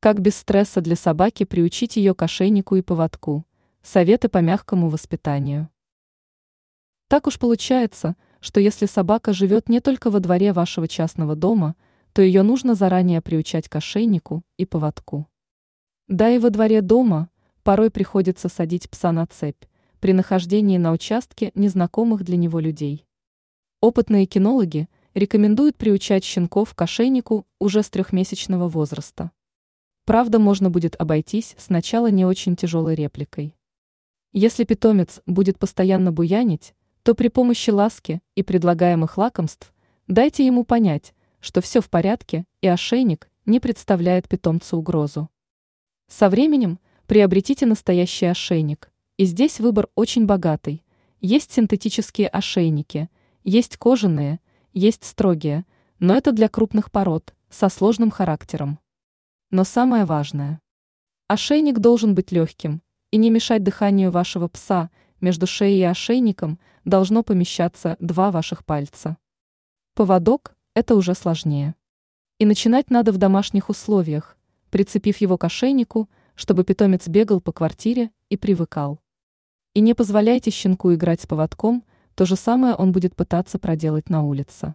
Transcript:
Как без стресса для собаки приучить ее к и поводку? Советы по мягкому воспитанию. Так уж получается, что если собака живет не только во дворе вашего частного дома, то ее нужно заранее приучать к ошейнику и поводку. Да и во дворе дома порой приходится садить пса на цепь при нахождении на участке незнакомых для него людей. Опытные кинологи рекомендуют приучать щенков к ошейнику уже с трехмесячного возраста. Правда, можно будет обойтись сначала не очень тяжелой репликой. Если питомец будет постоянно буянить, то при помощи ласки и предлагаемых лакомств дайте ему понять, что все в порядке и ошейник не представляет питомцу угрозу. Со временем приобретите настоящий ошейник, и здесь выбор очень богатый. Есть синтетические ошейники, есть кожаные, есть строгие, но это для крупных пород со сложным характером. Но самое важное. Ошейник должен быть легким и не мешать дыханию вашего пса, между шеей и ошейником должно помещаться два ваших пальца. Поводок – это уже сложнее. И начинать надо в домашних условиях, прицепив его к ошейнику, чтобы питомец бегал по квартире и привыкал. И не позволяйте щенку играть с поводком, то же самое он будет пытаться проделать на улице.